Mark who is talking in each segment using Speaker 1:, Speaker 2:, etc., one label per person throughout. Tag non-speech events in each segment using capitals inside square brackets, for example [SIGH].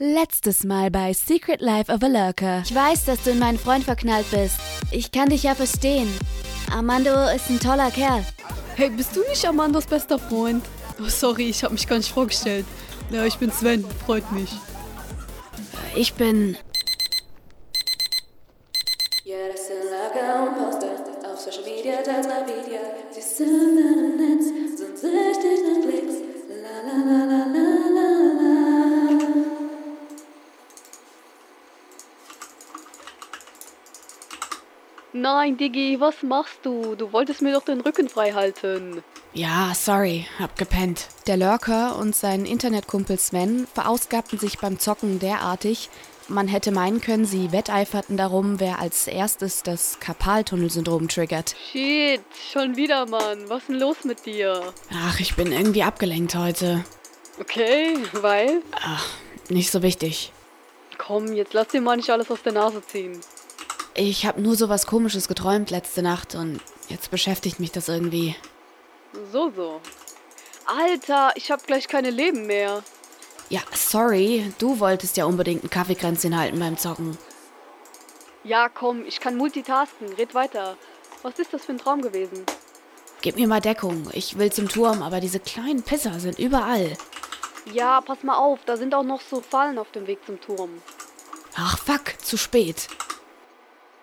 Speaker 1: Letztes Mal bei Secret Life of a Lurker.
Speaker 2: Ich weiß, dass du in meinen Freund verknallt bist. Ich kann dich ja verstehen. Armando ist ein toller Kerl.
Speaker 3: Hey, bist du nicht Amandos bester Freund? Oh, sorry, ich habe mich gar nicht vorgestellt. Ja, ich bin Sven, freut mich.
Speaker 2: Ich bin.
Speaker 4: Ja, das sind Lager und Poster. Auf Social Media, teils Video. Sie sind im Netz,
Speaker 3: Nein, Diggi, was machst du? Du wolltest mir doch den Rücken frei halten.
Speaker 1: Ja, sorry, hab gepennt. Der Lurker und sein Internetkumpel Sven verausgabten sich beim Zocken derartig, man hätte meinen können, sie wetteiferten darum, wer als erstes das Karpaltunnelsyndrom triggert.
Speaker 3: Shit, schon wieder, Mann. Was ist denn los mit dir?
Speaker 1: Ach, ich bin irgendwie abgelenkt heute.
Speaker 3: Okay, [LAUGHS] weil?
Speaker 1: Ach, nicht so wichtig.
Speaker 3: Komm, jetzt lass dir mal nicht alles aus der Nase ziehen.
Speaker 1: Ich habe nur so was Komisches geträumt letzte Nacht und jetzt beschäftigt mich das irgendwie.
Speaker 3: So, so. Alter, ich hab gleich keine Leben mehr.
Speaker 1: Ja, sorry, du wolltest ja unbedingt ein Kaffeekränzchen halten beim Zocken.
Speaker 3: Ja, komm, ich kann multitasken. Red weiter. Was ist das für ein Traum gewesen?
Speaker 1: Gib mir mal Deckung. Ich will zum Turm, aber diese kleinen Pisser sind überall.
Speaker 3: Ja, pass mal auf, da sind auch noch so Fallen auf dem Weg zum Turm.
Speaker 1: Ach, fuck, zu spät.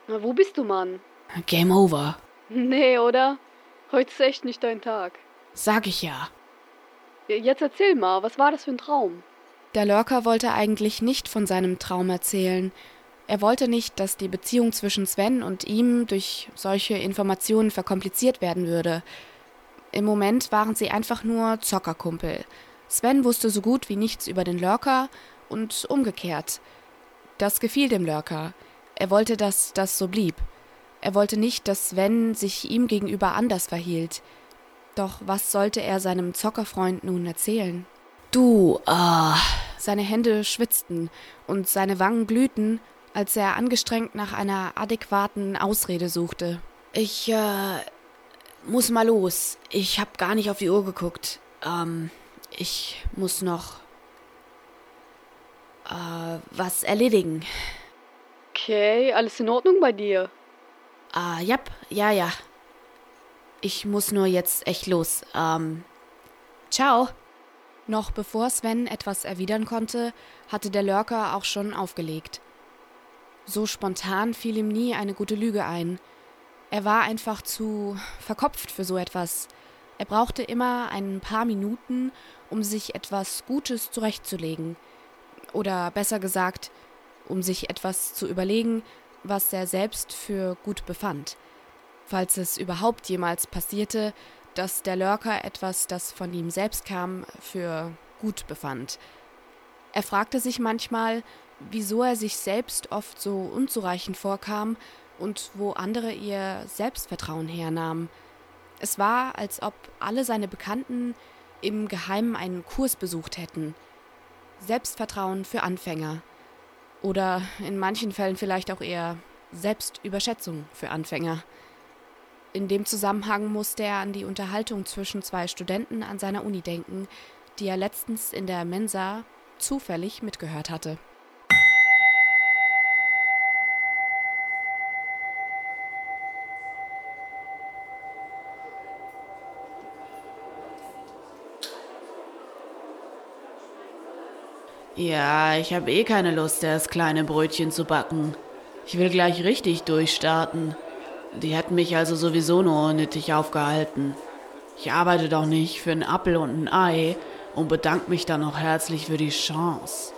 Speaker 3: Na, wo bist du, Mann?
Speaker 1: Game over.
Speaker 3: Nee, oder? Heute ist echt nicht dein Tag.
Speaker 1: Sag ich ja.
Speaker 3: Ja, Jetzt erzähl mal, was war das für ein Traum?
Speaker 1: Der Lurker wollte eigentlich nicht von seinem Traum erzählen. Er wollte nicht, dass die Beziehung zwischen Sven und ihm durch solche Informationen verkompliziert werden würde. Im Moment waren sie einfach nur Zockerkumpel. Sven wusste so gut wie nichts über den Lurker und umgekehrt. Das gefiel dem Lurker. Er wollte, dass das so blieb. Er wollte nicht, dass Sven sich ihm gegenüber anders verhielt. Doch was sollte er seinem Zockerfreund nun erzählen? Du, ah. Seine Hände schwitzten und seine Wangen glühten, als er angestrengt nach einer adäquaten Ausrede suchte. Ich, äh, muss mal los. Ich hab gar nicht auf die Uhr geguckt. Ähm, ich muss noch, äh, was erledigen.
Speaker 3: Okay, alles in Ordnung bei dir?
Speaker 1: Ah, jap, ja, ja. Ich muss nur jetzt echt los. Ähm, ciao. Noch bevor Sven etwas erwidern konnte, hatte der Lurker auch schon aufgelegt. So spontan fiel ihm nie eine gute Lüge ein. Er war einfach zu verkopft für so etwas. Er brauchte immer ein paar Minuten, um sich etwas Gutes zurechtzulegen. Oder besser gesagt, um sich etwas zu überlegen, was er selbst für gut befand. Falls es überhaupt jemals passierte, dass der Lurker etwas, das von ihm selbst kam, für gut befand. Er fragte sich manchmal, wieso er sich selbst oft so unzureichend vorkam und wo andere ihr Selbstvertrauen hernahmen. Es war, als ob alle seine Bekannten im Geheimen einen Kurs besucht hätten. Selbstvertrauen für Anfänger. Oder in manchen Fällen vielleicht auch eher Selbstüberschätzung für Anfänger. In dem Zusammenhang musste er an die Unterhaltung zwischen zwei Studenten an seiner Uni denken, die er letztens in der Mensa zufällig mitgehört hatte. Ja, ich habe eh keine Lust, das kleine Brötchen zu backen. Ich will gleich richtig durchstarten. Die hätten mich also sowieso nur unnötig aufgehalten. Ich arbeite doch nicht für einen Appel und ein Ei und bedanke mich dann noch herzlich für die Chance.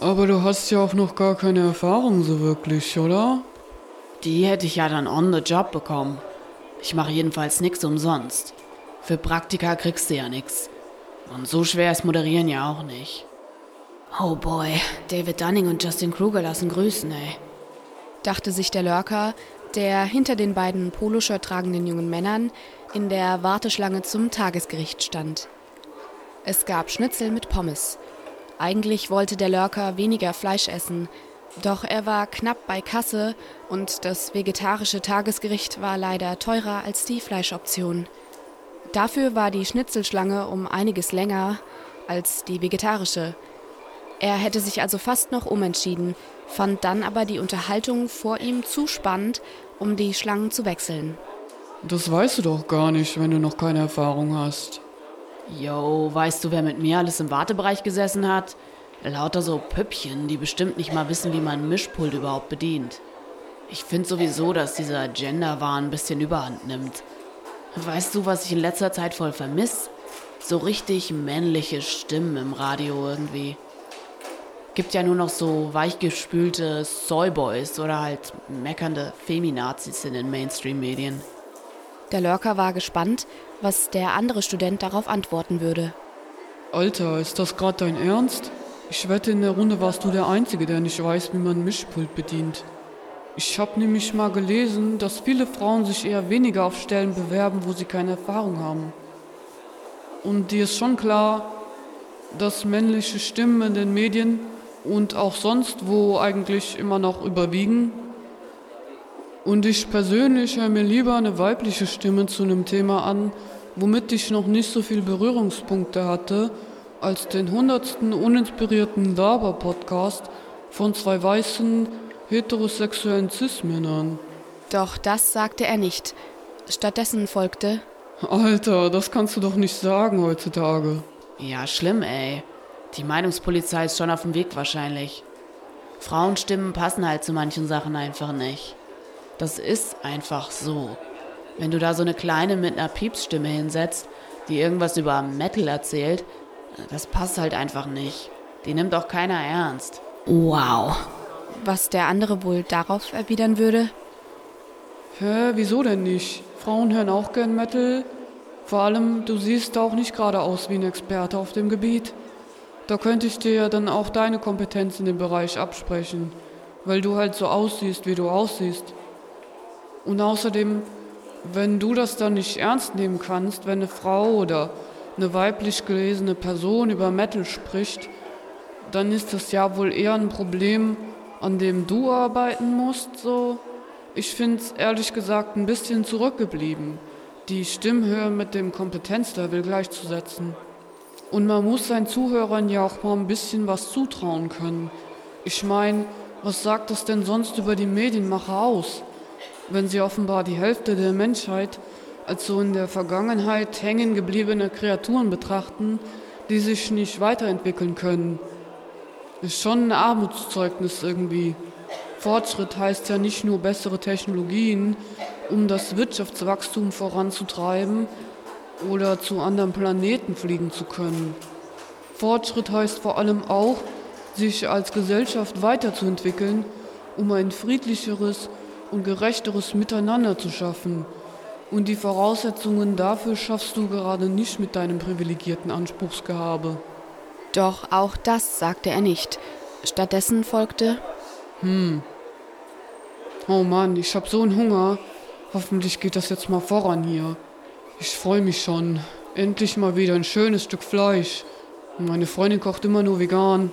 Speaker 5: Aber du hast ja auch noch gar keine Erfahrung so wirklich, oder?
Speaker 1: Die hätte ich ja dann on the job bekommen. Ich mache jedenfalls nix umsonst. Für Praktika kriegst du ja nix. Und so schwer ist Moderieren ja auch nicht. Oh boy, David Dunning und Justin Kruger lassen grüßen, ey. Dachte sich der Lurker, der hinter den beiden Poloshirt tragenden jungen Männern in der Warteschlange zum Tagesgericht stand. Es gab Schnitzel mit Pommes. Eigentlich wollte der Lurker weniger Fleisch essen, doch er war knapp bei Kasse und das vegetarische Tagesgericht war leider teurer als die Fleischoption. Dafür war die Schnitzelschlange um einiges länger als die vegetarische. Er hätte sich also fast noch umentschieden, fand dann aber die Unterhaltung vor ihm zu spannend, um die Schlangen zu wechseln.
Speaker 5: Das weißt du doch gar nicht, wenn du noch keine Erfahrung hast.
Speaker 6: Yo, weißt du, wer mit mir alles im Wartebereich gesessen hat? Lauter so Püppchen, die bestimmt nicht mal wissen, wie man ein Mischpult überhaupt bedient. Ich finde sowieso, dass dieser Gender-Wahn ein bisschen überhand nimmt. Weißt du, was ich in letzter Zeit voll vermiss? So richtig männliche Stimmen im Radio irgendwie. Gibt ja nur noch so weichgespülte Soyboys oder halt meckernde Feminazis in den Mainstream-Medien.
Speaker 1: Der Lurker war gespannt, was der andere Student darauf antworten würde.
Speaker 5: Alter, ist das gerade dein Ernst? Ich wette, in der Runde warst du der Einzige, der nicht weiß, wie man ein Mischpult bedient. Ich habe nämlich mal gelesen, dass viele Frauen sich eher weniger auf Stellen bewerben, wo sie keine Erfahrung haben. Und dir ist schon klar, dass männliche Stimmen in den Medien und auch sonst wo eigentlich immer noch überwiegen. Und ich persönlich höre mir lieber eine weibliche Stimme zu einem Thema an, womit ich noch nicht so viel Berührungspunkte hatte, als den hundertsten uninspirierten Laber-Podcast von zwei weißen, heterosexuellen Cis-Männern.
Speaker 1: Doch das sagte er nicht. Stattdessen folgte
Speaker 5: Alter, das kannst du doch nicht sagen heutzutage.
Speaker 6: Ja, schlimm, ey. Die Meinungspolizei ist schon auf dem Weg wahrscheinlich. Frauenstimmen passen halt zu manchen Sachen einfach nicht. Das ist einfach so. Wenn du da so eine Kleine mit einer Piepsstimme hinsetzt, die irgendwas über Metal erzählt, das passt halt einfach nicht. Die nimmt auch keiner ernst.
Speaker 1: Wow. Was der andere wohl darauf erwidern würde?
Speaker 5: Hä, wieso denn nicht? Frauen hören auch gern Metal. Vor allem, du siehst auch nicht gerade aus wie ein Experte auf dem Gebiet. Da könnte ich dir ja dann auch deine Kompetenz in dem Bereich absprechen, weil du halt so aussiehst, wie du aussiehst. Und außerdem, wenn du das dann nicht ernst nehmen kannst, wenn eine Frau oder eine weiblich gelesene Person über Metal spricht, dann ist das ja wohl eher ein Problem, an dem du arbeiten musst, so. Ich finde es ehrlich gesagt ein bisschen zurückgeblieben, die Stimmhöhe mit dem Kompetenzlevel gleichzusetzen. Und man muss seinen Zuhörern ja auch mal ein bisschen was zutrauen können. Ich meine, was sagt das denn sonst über die Medienmacher aus, wenn sie offenbar die Hälfte der Menschheit als so in der Vergangenheit hängen gebliebene Kreaturen betrachten, die sich nicht weiterentwickeln können? Ist schon ein Armutszeugnis irgendwie. Fortschritt heißt ja nicht nur bessere Technologien, um das Wirtschaftswachstum voranzutreiben oder zu anderen Planeten fliegen zu können. Fortschritt heißt vor allem auch, sich als Gesellschaft weiterzuentwickeln, um ein friedlicheres und gerechteres Miteinander zu schaffen. Und die Voraussetzungen dafür schaffst du gerade nicht mit deinem privilegierten Anspruchsgehabe.
Speaker 1: Doch auch das sagte er nicht. Stattdessen folgte
Speaker 5: Hm. Oh Mann, ich hab so einen Hunger. Hoffentlich geht das jetzt mal voran hier. Ich freue mich schon. Endlich mal wieder ein schönes Stück Fleisch. Meine Freundin kocht immer nur vegan.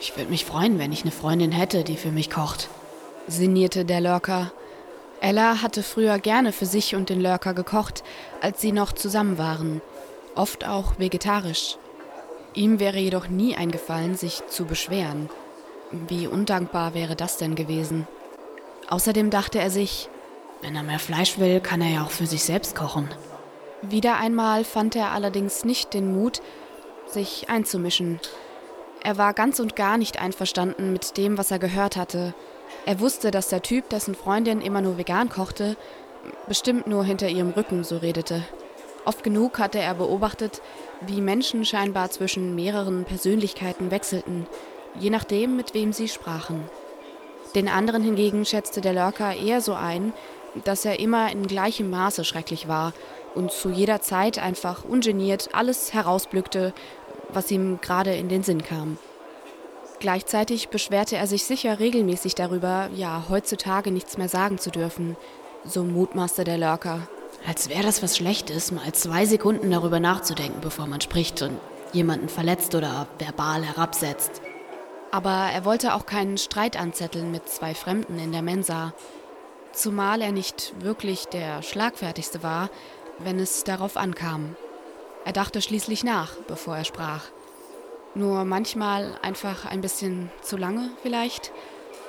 Speaker 6: Ich würde mich freuen, wenn ich eine Freundin hätte, die für mich kocht.
Speaker 1: sinnierte der Lurker. Ella hatte früher gerne für sich und den Lurker gekocht, als sie noch zusammen waren. Oft auch vegetarisch. Ihm wäre jedoch nie eingefallen, sich zu beschweren. Wie undankbar wäre das denn gewesen? Außerdem dachte er sich,
Speaker 6: Wenn er mehr Fleisch will, kann er ja auch für sich selbst kochen.
Speaker 1: Wieder einmal fand er allerdings nicht den Mut, sich einzumischen. Er war ganz und gar nicht einverstanden mit dem, was er gehört hatte. Er wusste, dass der Typ, dessen Freundin immer nur vegan kochte, bestimmt nur hinter ihrem Rücken so redete. Oft genug hatte er beobachtet, wie Menschen scheinbar zwischen mehreren Persönlichkeiten wechselten, je nachdem, mit wem sie sprachen. Den anderen hingegen schätzte der Lurker eher so ein, dass er immer in gleichem Maße schrecklich war und zu jeder Zeit einfach ungeniert alles herausblückte, was ihm gerade in den Sinn kam. Gleichzeitig beschwerte er sich sicher regelmäßig darüber, ja, heutzutage nichts mehr sagen zu dürfen, so mutmaßte der Lurker.
Speaker 6: Als wäre das was Schlechtes, mal zwei Sekunden darüber nachzudenken, bevor man spricht und jemanden verletzt oder verbal herabsetzt.
Speaker 1: Aber er wollte auch keinen Streit anzetteln mit zwei Fremden in der Mensa, zumal er nicht wirklich der Schlagfertigste war, wenn es darauf ankam. Er dachte schließlich nach, bevor er sprach. Nur manchmal einfach ein bisschen zu lange vielleicht.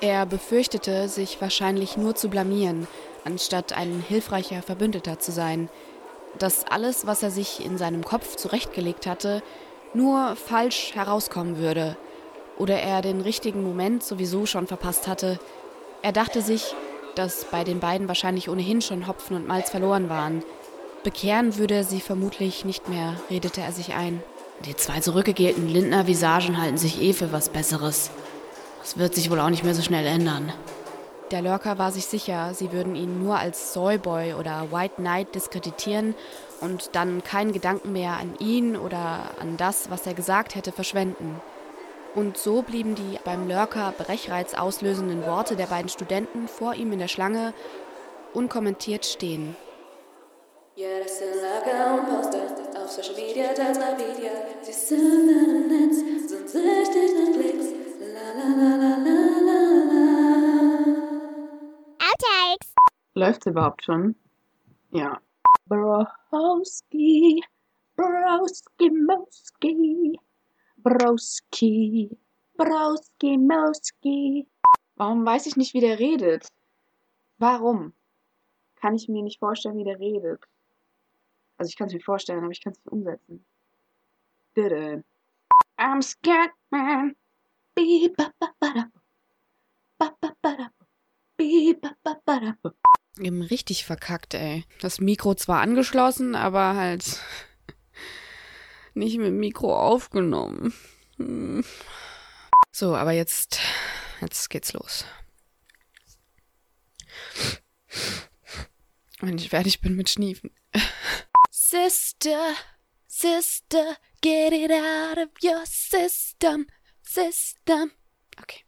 Speaker 1: Er befürchtete, sich wahrscheinlich nur zu blamieren, anstatt ein hilfreicher Verbündeter zu sein. Dass alles, was er sich in seinem Kopf zurechtgelegt hatte, nur falsch herauskommen würde. Oder er den richtigen Moment sowieso schon verpasst hatte. Er dachte sich, dass bei den beiden wahrscheinlich ohnehin schon Hopfen und Malz verloren waren. Bekehren würde er sie vermutlich nicht mehr, redete er sich ein. Die zwei zurückgegelten Lindner Visagen halten sich eh für was Besseres. Das wird sich wohl auch nicht mehr so schnell ändern. Der Lurker war sich sicher, sie würden ihn nur als Soyboy oder White Knight diskreditieren und dann keinen Gedanken mehr an ihn oder an das, was er gesagt hätte, verschwenden. Und so blieben die beim Lurker Brechreiz auslösenden Worte der beiden Studenten vor ihm in der Schlange unkommentiert stehen.
Speaker 4: Ja, das sind Lager und Poster auf Social Media, teils mal Video. Sie sind im Netz, sind süchtig nach Klicks. La la la la la la la.
Speaker 2: Outtakes!
Speaker 7: Läuft's überhaupt schon? Ja. Broski, Broski, Moski, Broski, Broski, Moski. Warum weiß ich nicht, wie der redet? Warum? Kann ich mir nicht vorstellen, wie der redet. Also ich kann es mir vorstellen, aber ich kann es nicht umsetzen. Bitte. I'm scared, man.
Speaker 1: Eben richtig verkackt, ey. Das Mikro zwar angeschlossen, aber halt [LAUGHS] nicht mit dem Mikro aufgenommen. Hm. So, aber jetzt, jetzt geht's los. Wenn ich fertig bin mit Schniefen. Sister, sister, get it out of your system, system. Okay.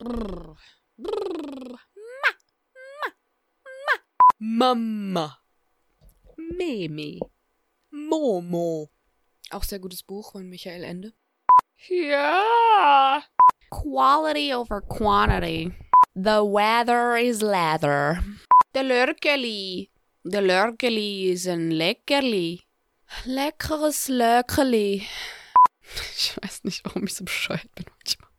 Speaker 1: Brrr, brrr, ma, ma, ma. Mama. Mimi. Momo. Auch sehr gutes Buch von Michael Ende. Ja. Quality over quantity. The weather is leather. Der Lörkeli. Der Lörkeli ist ein Leckerli. Leckeres Lörkeli. [LAUGHS] Ich weiß nicht, warum ich so bescheuert bin manchmal.